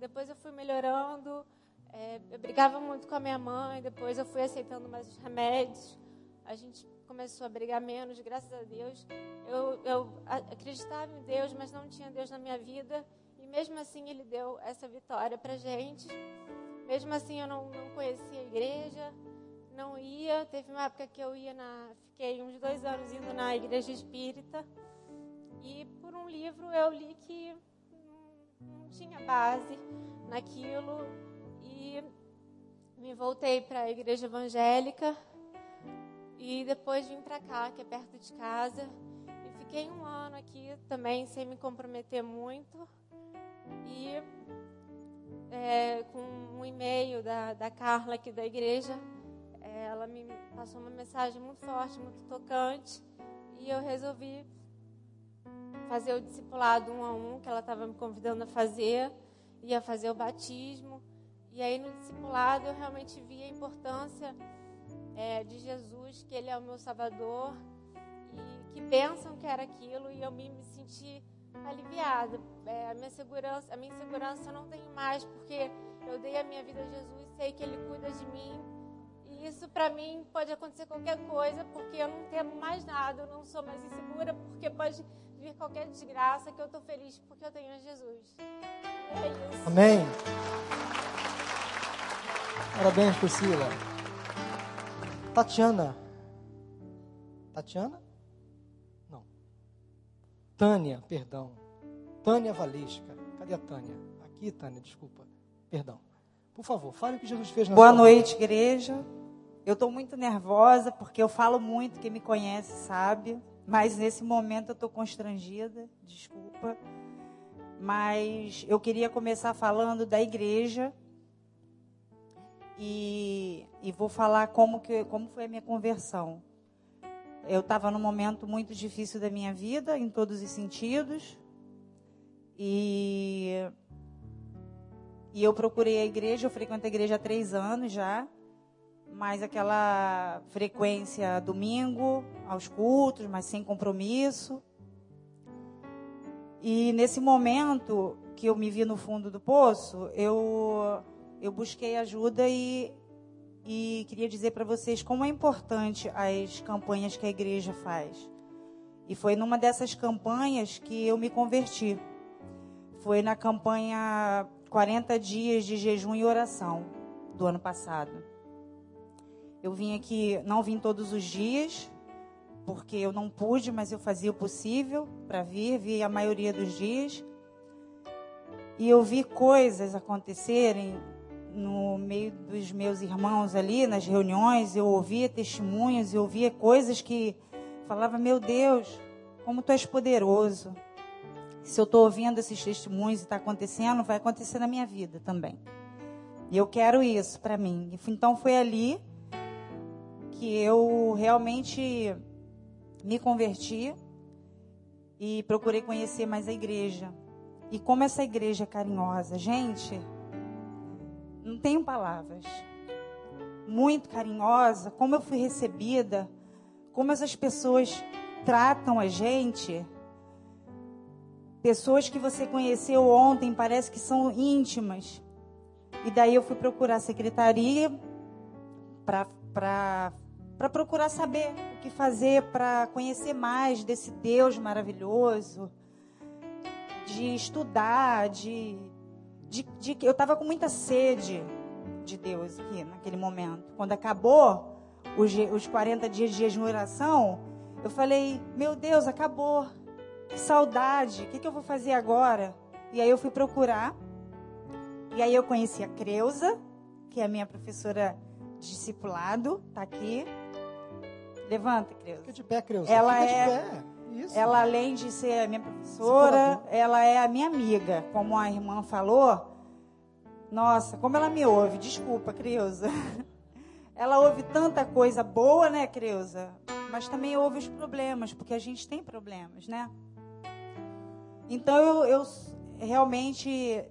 depois eu fui melhorando. É, eu brigava muito com a minha mãe, depois eu fui aceitando mais os remédios. A gente começou a brigar menos, graças a Deus. Eu, eu acreditava em Deus, mas não tinha Deus na minha vida. E mesmo assim, Ele deu essa vitória para gente. Mesmo assim, eu não, não conhecia a igreja, não ia. Teve uma época que eu ia na. Fiquei uns dois anos indo na igreja espírita. E por um livro eu li que não, tinha base naquilo. E me voltei para a igreja evangélica. E depois vim para cá, que é perto de casa. E fiquei um ano aqui também, sem me comprometer muito. E é, com um e-mail da, da Carla aqui da igreja, ela me passou uma mensagem muito forte, muito tocante, e eu resolvi fazer o discipulado um a um que ela estava me convidando a fazer, ia fazer o batismo. E aí no discipulado eu realmente vi a importância é, de Jesus, que Ele é o meu Salvador, e que bênção que era aquilo, e eu me, me senti aliviada. É, a minha segurança, a minha insegurança não tenho mais, porque eu dei a minha vida a Jesus, sei que Ele cuida de mim, isso para mim pode acontecer qualquer coisa, porque eu não temo mais nada, eu não sou mais insegura, porque pode vir qualquer desgraça, que eu estou feliz porque eu tenho Jesus. É isso. Amém. Parabéns, Priscila. Tatiana. Tatiana? Não. Tânia, perdão. Tânia Valesca. Cadê a Tânia? Aqui, Tânia, desculpa. Perdão. Por favor, fale o que Jesus fez na Boa sua noite, vida. igreja. Eu estou muito nervosa porque eu falo muito, quem me conhece sabe. Mas nesse momento eu estou constrangida, desculpa. Mas eu queria começar falando da igreja. E, e vou falar como, que, como foi a minha conversão. Eu estava num momento muito difícil da minha vida, em todos os sentidos. E, e eu procurei a igreja, eu frequento a igreja há três anos já. Mais aquela frequência domingo, aos cultos, mas sem compromisso. E nesse momento que eu me vi no fundo do poço, eu, eu busquei ajuda e, e queria dizer para vocês como é importante as campanhas que a igreja faz. E foi numa dessas campanhas que eu me converti. Foi na campanha 40 dias de jejum e oração do ano passado. Eu vim aqui, não vim todos os dias, porque eu não pude, mas eu fazia o possível para vir, vi a maioria dos dias. E eu vi coisas acontecerem no meio dos meus irmãos ali, nas reuniões, eu ouvia testemunhos, eu ouvia coisas que falava, meu Deus, como tu és poderoso. Se eu estou ouvindo esses testemunhos e está acontecendo, vai acontecer na minha vida também. E eu quero isso para mim. Então foi ali que eu realmente me converti e procurei conhecer mais a igreja. E como essa igreja é carinhosa, gente, não tenho palavras. Muito carinhosa, como eu fui recebida, como essas pessoas tratam a gente. Pessoas que você conheceu ontem, parece que são íntimas. E daí eu fui procurar a secretaria para procurar saber o que fazer para conhecer mais desse Deus maravilhoso, de estudar, de, de, de eu estava com muita sede de Deus aqui naquele momento. Quando acabou os, os 40 dias de jejum oração, eu falei, meu Deus, acabou. Que saudade. O que, que eu vou fazer agora? E aí eu fui procurar. E aí eu conheci a Creuza, que é a minha professora discipulado. Tá aqui. Levanta, Creuza. Fica de pé, Creuza. Ela Fica é... de pé. Isso. Ela, além de ser a minha professora, ela é a minha amiga. Como a irmã falou, nossa, como ela me ouve. Desculpa, Creuza. Ela ouve tanta coisa boa, né, Creuza? Mas também ouve os problemas, porque a gente tem problemas, né? Então, eu, eu realmente,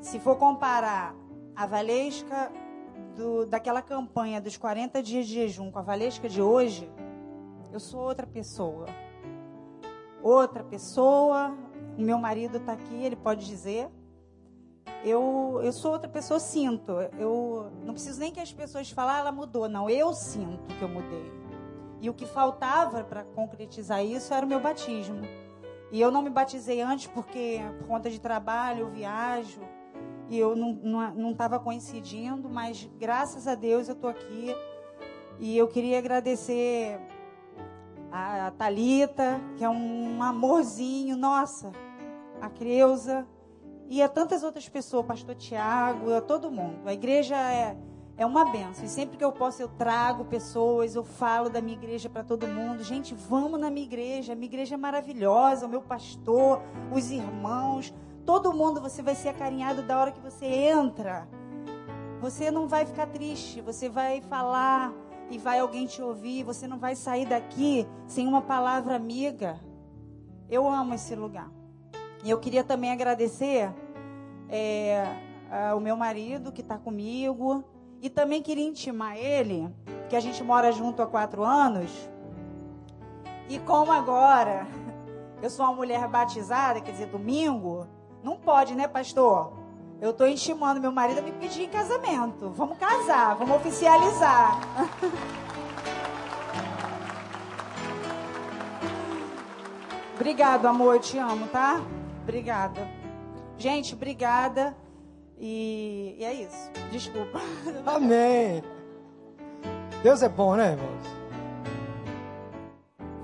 se for comparar a Valesca do, daquela campanha dos 40 dias de jejum com a Valesca de hoje, eu sou outra pessoa. Outra pessoa. O meu marido está aqui, ele pode dizer eu, eu sou outra pessoa, sinto. Eu não preciso nem que as pessoas falem, ah, ela mudou. Não, eu sinto que eu mudei. E o que faltava para concretizar isso era o meu batismo. E eu não me batizei antes porque, por conta de trabalho, eu viajo. E eu não estava coincidindo, mas graças a Deus eu estou aqui. E eu queria agradecer a, a Talita, que é um amorzinho, nossa, a Creuza, e a tantas outras pessoas, pastor Tiago, a todo mundo. A igreja é, é uma benção. E sempre que eu posso, eu trago pessoas, eu falo da minha igreja para todo mundo. Gente, vamos na minha igreja. A minha igreja é maravilhosa, o meu pastor, os irmãos. Todo mundo você vai ser acarinhado da hora que você entra. Você não vai ficar triste, você vai falar e vai alguém te ouvir. Você não vai sair daqui sem uma palavra amiga. Eu amo esse lugar. E eu queria também agradecer é, o meu marido que está comigo. E também queria intimar ele, que a gente mora junto há quatro anos. E como agora eu sou uma mulher batizada, quer dizer, domingo, não pode, né, pastor? Eu estou intimando meu marido a me pedir em casamento. Vamos casar, vamos oficializar. Obrigado, amor, eu te amo, tá? Obrigada. Gente, obrigada. E, e é isso. Desculpa. Amém. Deus é bom, né, irmãos?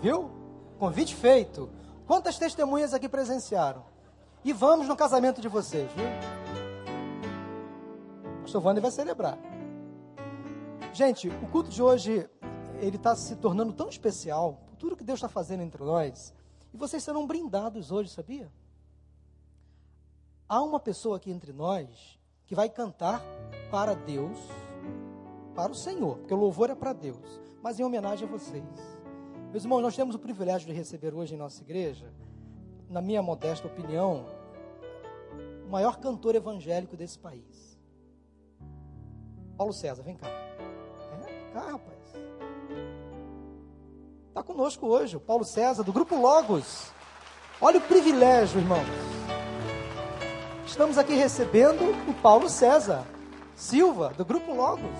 Viu? Convite feito. Quantas testemunhas aqui presenciaram? E vamos no casamento de vocês, viu? O pastor Wander vai celebrar. Gente, o culto de hoje, ele está se tornando tão especial, por tudo que Deus está fazendo entre nós, e vocês serão brindados hoje, sabia? há uma pessoa aqui entre nós que vai cantar para Deus, para o Senhor, porque o louvor é para Deus, mas em homenagem a vocês. Meus irmãos, nós temos o privilégio de receber hoje em nossa igreja, na minha modesta opinião, o maior cantor evangélico desse país. Paulo César, vem cá. Cá, rapaz. Está conosco hoje o Paulo César, do Grupo Logos. Olha o privilégio, irmãos. Estamos aqui recebendo o Paulo César Silva, do Grupo Logos.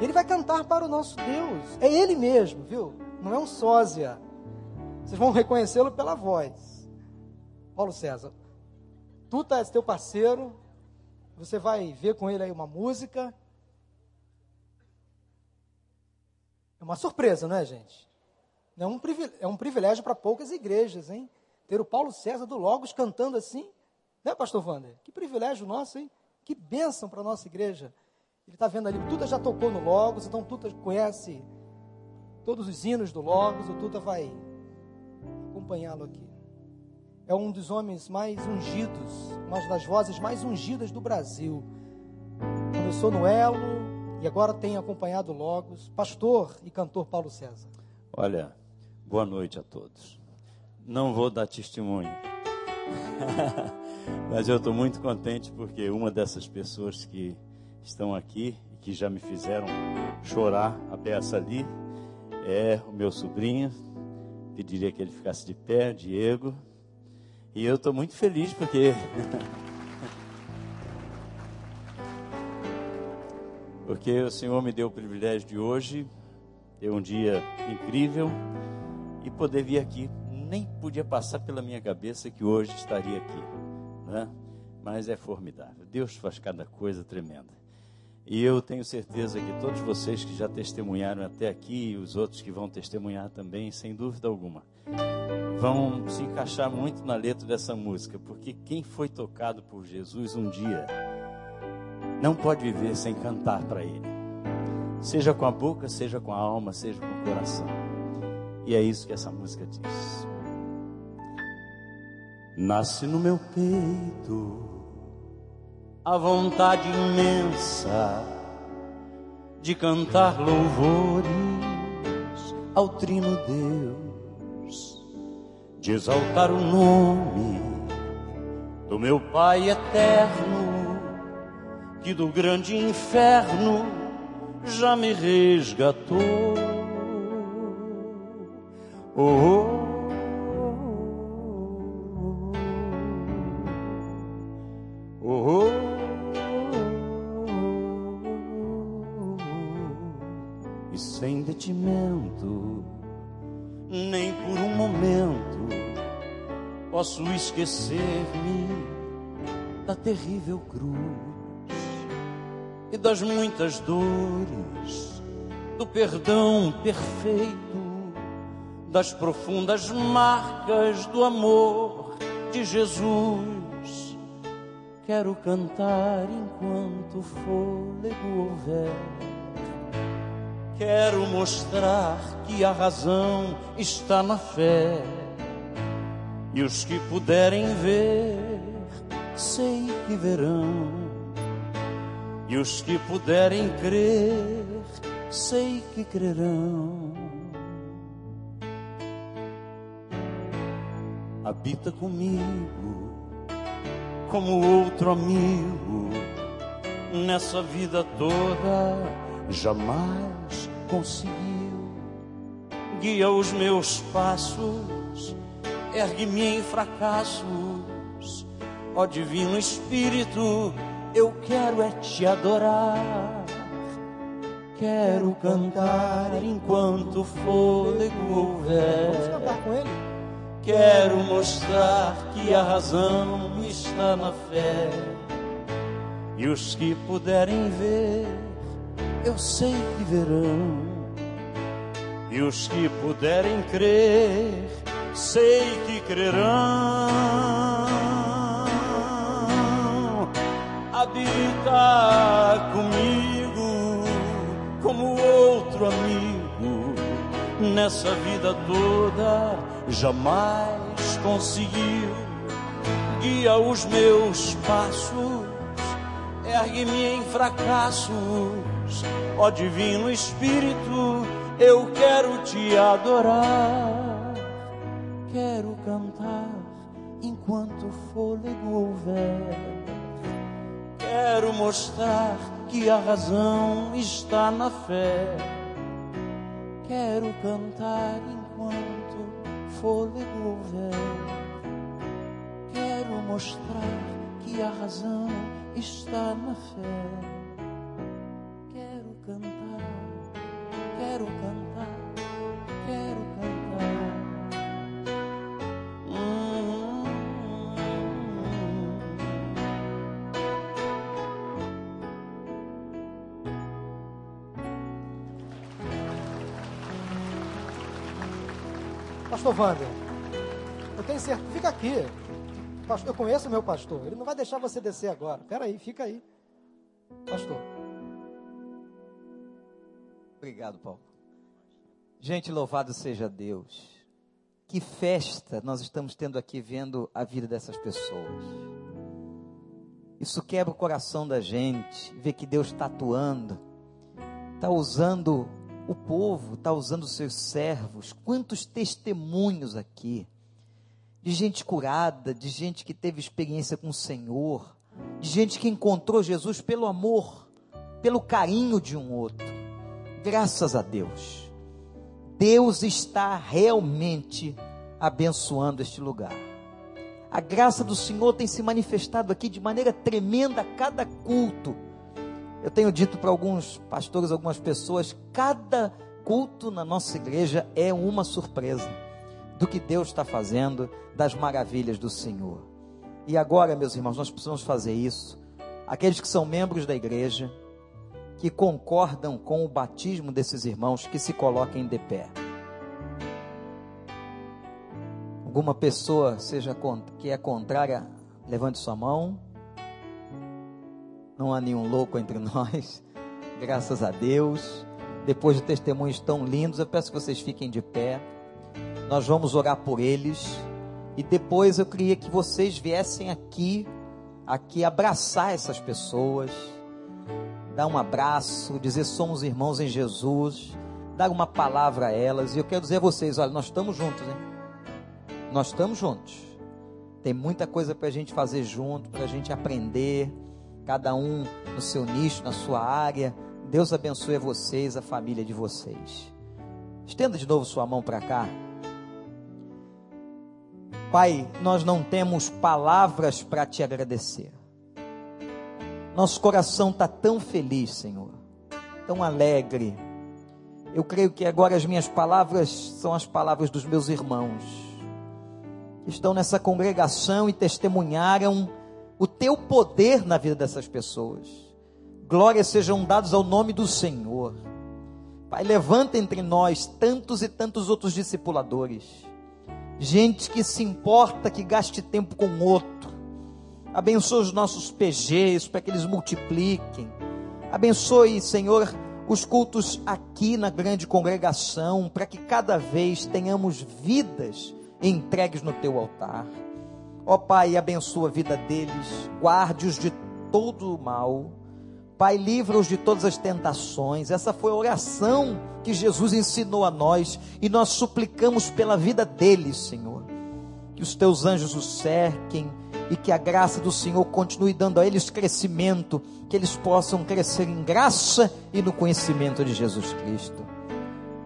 Ele vai cantar para o nosso Deus. É ele mesmo, viu? Não é um sósia. Vocês vão reconhecê-lo pela voz. Paulo César, tu tá teu parceiro. Você vai ver com ele aí uma música. É uma surpresa, não é, gente? É um, é um privilégio para poucas igrejas, hein? Ter o Paulo César do Logos cantando assim. Né, pastor Wander? Que privilégio nosso, hein? Que bênção para a nossa igreja. Ele está vendo ali, o Tuta já tocou no Logos, então o Tuta conhece todos os hinos do Logos, o Tuta vai acompanhá-lo aqui. É um dos homens mais ungidos, uma das vozes mais ungidas do Brasil. Começou no Elo e agora tem acompanhado Logos, pastor e cantor Paulo César. Olha, boa noite a todos. Não vou dar testemunho. Mas eu estou muito contente porque uma dessas pessoas que estão aqui e que já me fizeram chorar a peça ali é o meu sobrinho. Pediria que ele ficasse de pé, Diego. E eu estou muito feliz porque. porque o Senhor me deu o privilégio de hoje ter um dia incrível e poder vir aqui. Nem podia passar pela minha cabeça que hoje estaria aqui né? mas é formidável. Deus faz cada coisa tremenda. E eu tenho certeza que todos vocês que já testemunharam até aqui e os outros que vão testemunhar também, sem dúvida alguma, vão se encaixar muito na letra dessa música, porque quem foi tocado por Jesus um dia não pode viver sem cantar para Ele, seja com a boca, seja com a alma, seja com o coração. E é isso que essa música diz nasce no meu peito a vontade imensa de cantar louvores ao Trino Deus, de exaltar o nome do meu Pai eterno, que do grande inferno já me resgatou. Oh, oh. Esquecer-me da terrível cruz e das muitas dores, do perdão perfeito, das profundas marcas do amor de Jesus. Quero cantar enquanto fôlego houver Quero mostrar que a razão está na fé. E os que puderem ver, sei que verão. E os que puderem crer, sei que crerão. Habita comigo, como outro amigo, nessa vida toda, jamais conseguiu. Guia os meus passos, ergue-me em fracassos. Ó Divino Espírito, eu quero é te adorar. Quero cantar enquanto fôlego houver. Vamos cantar com ele? Quero mostrar que a razão está na fé. E os que puderem ver eu sei que verão. E os que puderem crer, sei que crerão. Habita comigo como outro amigo nessa vida toda jamais conseguiu. Guia os meus passos, ergue-me em fracassos ó Divino Espírito, eu quero te adorar. Quero cantar enquanto fôlego houver. Quero mostrar que a razão está na fé. Quero cantar enquanto fôlego houver. Quero mostrar que a razão está na fé. Quero cantar, quero cantar, Pastor Wander, eu tenho certeza. Fica aqui. Eu conheço o meu pastor. Ele não vai deixar você descer agora. Espera aí, fica aí. Pastor. Obrigado, Paulo. Gente, louvado seja Deus. Que festa nós estamos tendo aqui vendo a vida dessas pessoas. Isso quebra o coração da gente, ver que Deus está atuando, está usando o povo, está usando seus servos. Quantos testemunhos aqui de gente curada, de gente que teve experiência com o Senhor, de gente que encontrou Jesus pelo amor, pelo carinho de um outro. Graças a Deus. Deus está realmente abençoando este lugar. A graça do Senhor tem se manifestado aqui de maneira tremenda a cada culto. Eu tenho dito para alguns pastores, algumas pessoas, cada culto na nossa igreja é uma surpresa do que Deus está fazendo, das maravilhas do Senhor. E agora, meus irmãos, nós precisamos fazer isso. Aqueles que são membros da igreja, que concordam com o batismo desses irmãos, que se coloquem de pé. Alguma pessoa seja que é contrária, levante sua mão. Não há nenhum louco entre nós. Graças a Deus. Depois de testemunhos tão lindos, eu peço que vocês fiquem de pé. Nós vamos orar por eles. E depois eu queria que vocês viessem aqui, aqui abraçar essas pessoas, dar um abraço, dizer somos irmãos em Jesus, dar uma palavra a elas. E eu quero dizer a vocês, olha, nós estamos juntos, hein? Nós estamos juntos. Tem muita coisa para a gente fazer junto, para a gente aprender, cada um no seu nicho, na sua área. Deus abençoe vocês, a família de vocês. Estenda de novo sua mão para cá. Pai, nós não temos palavras para te agradecer. Nosso coração está tão feliz, Senhor, tão alegre. Eu creio que agora as minhas palavras são as palavras dos meus irmãos, que estão nessa congregação e testemunharam o teu poder na vida dessas pessoas. Glórias sejam dadas ao nome do Senhor. Pai, levanta entre nós tantos e tantos outros discipuladores gente que se importa, que gaste tempo com outro. Abençoe os nossos PGs para que eles multipliquem. Abençoe, Senhor, os cultos aqui na grande congregação, para que cada vez tenhamos vidas entregues no teu altar. Ó Pai, abençoa a vida deles, guarde-os de todo o mal Pai, livra-os de todas as tentações. Essa foi a oração que Jesus ensinou a nós e nós suplicamos pela vida deles, Senhor. Que os teus anjos os cerquem e que a graça do Senhor continue dando a eles crescimento, que eles possam crescer em graça e no conhecimento de Jesus Cristo.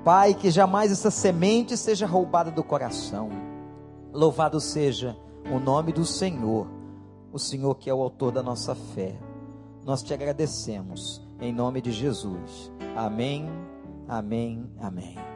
Pai, que jamais essa semente seja roubada do coração. Louvado seja o nome do Senhor, o Senhor que é o autor da nossa fé. Nós te agradecemos em nome de Jesus. Amém, amém, amém.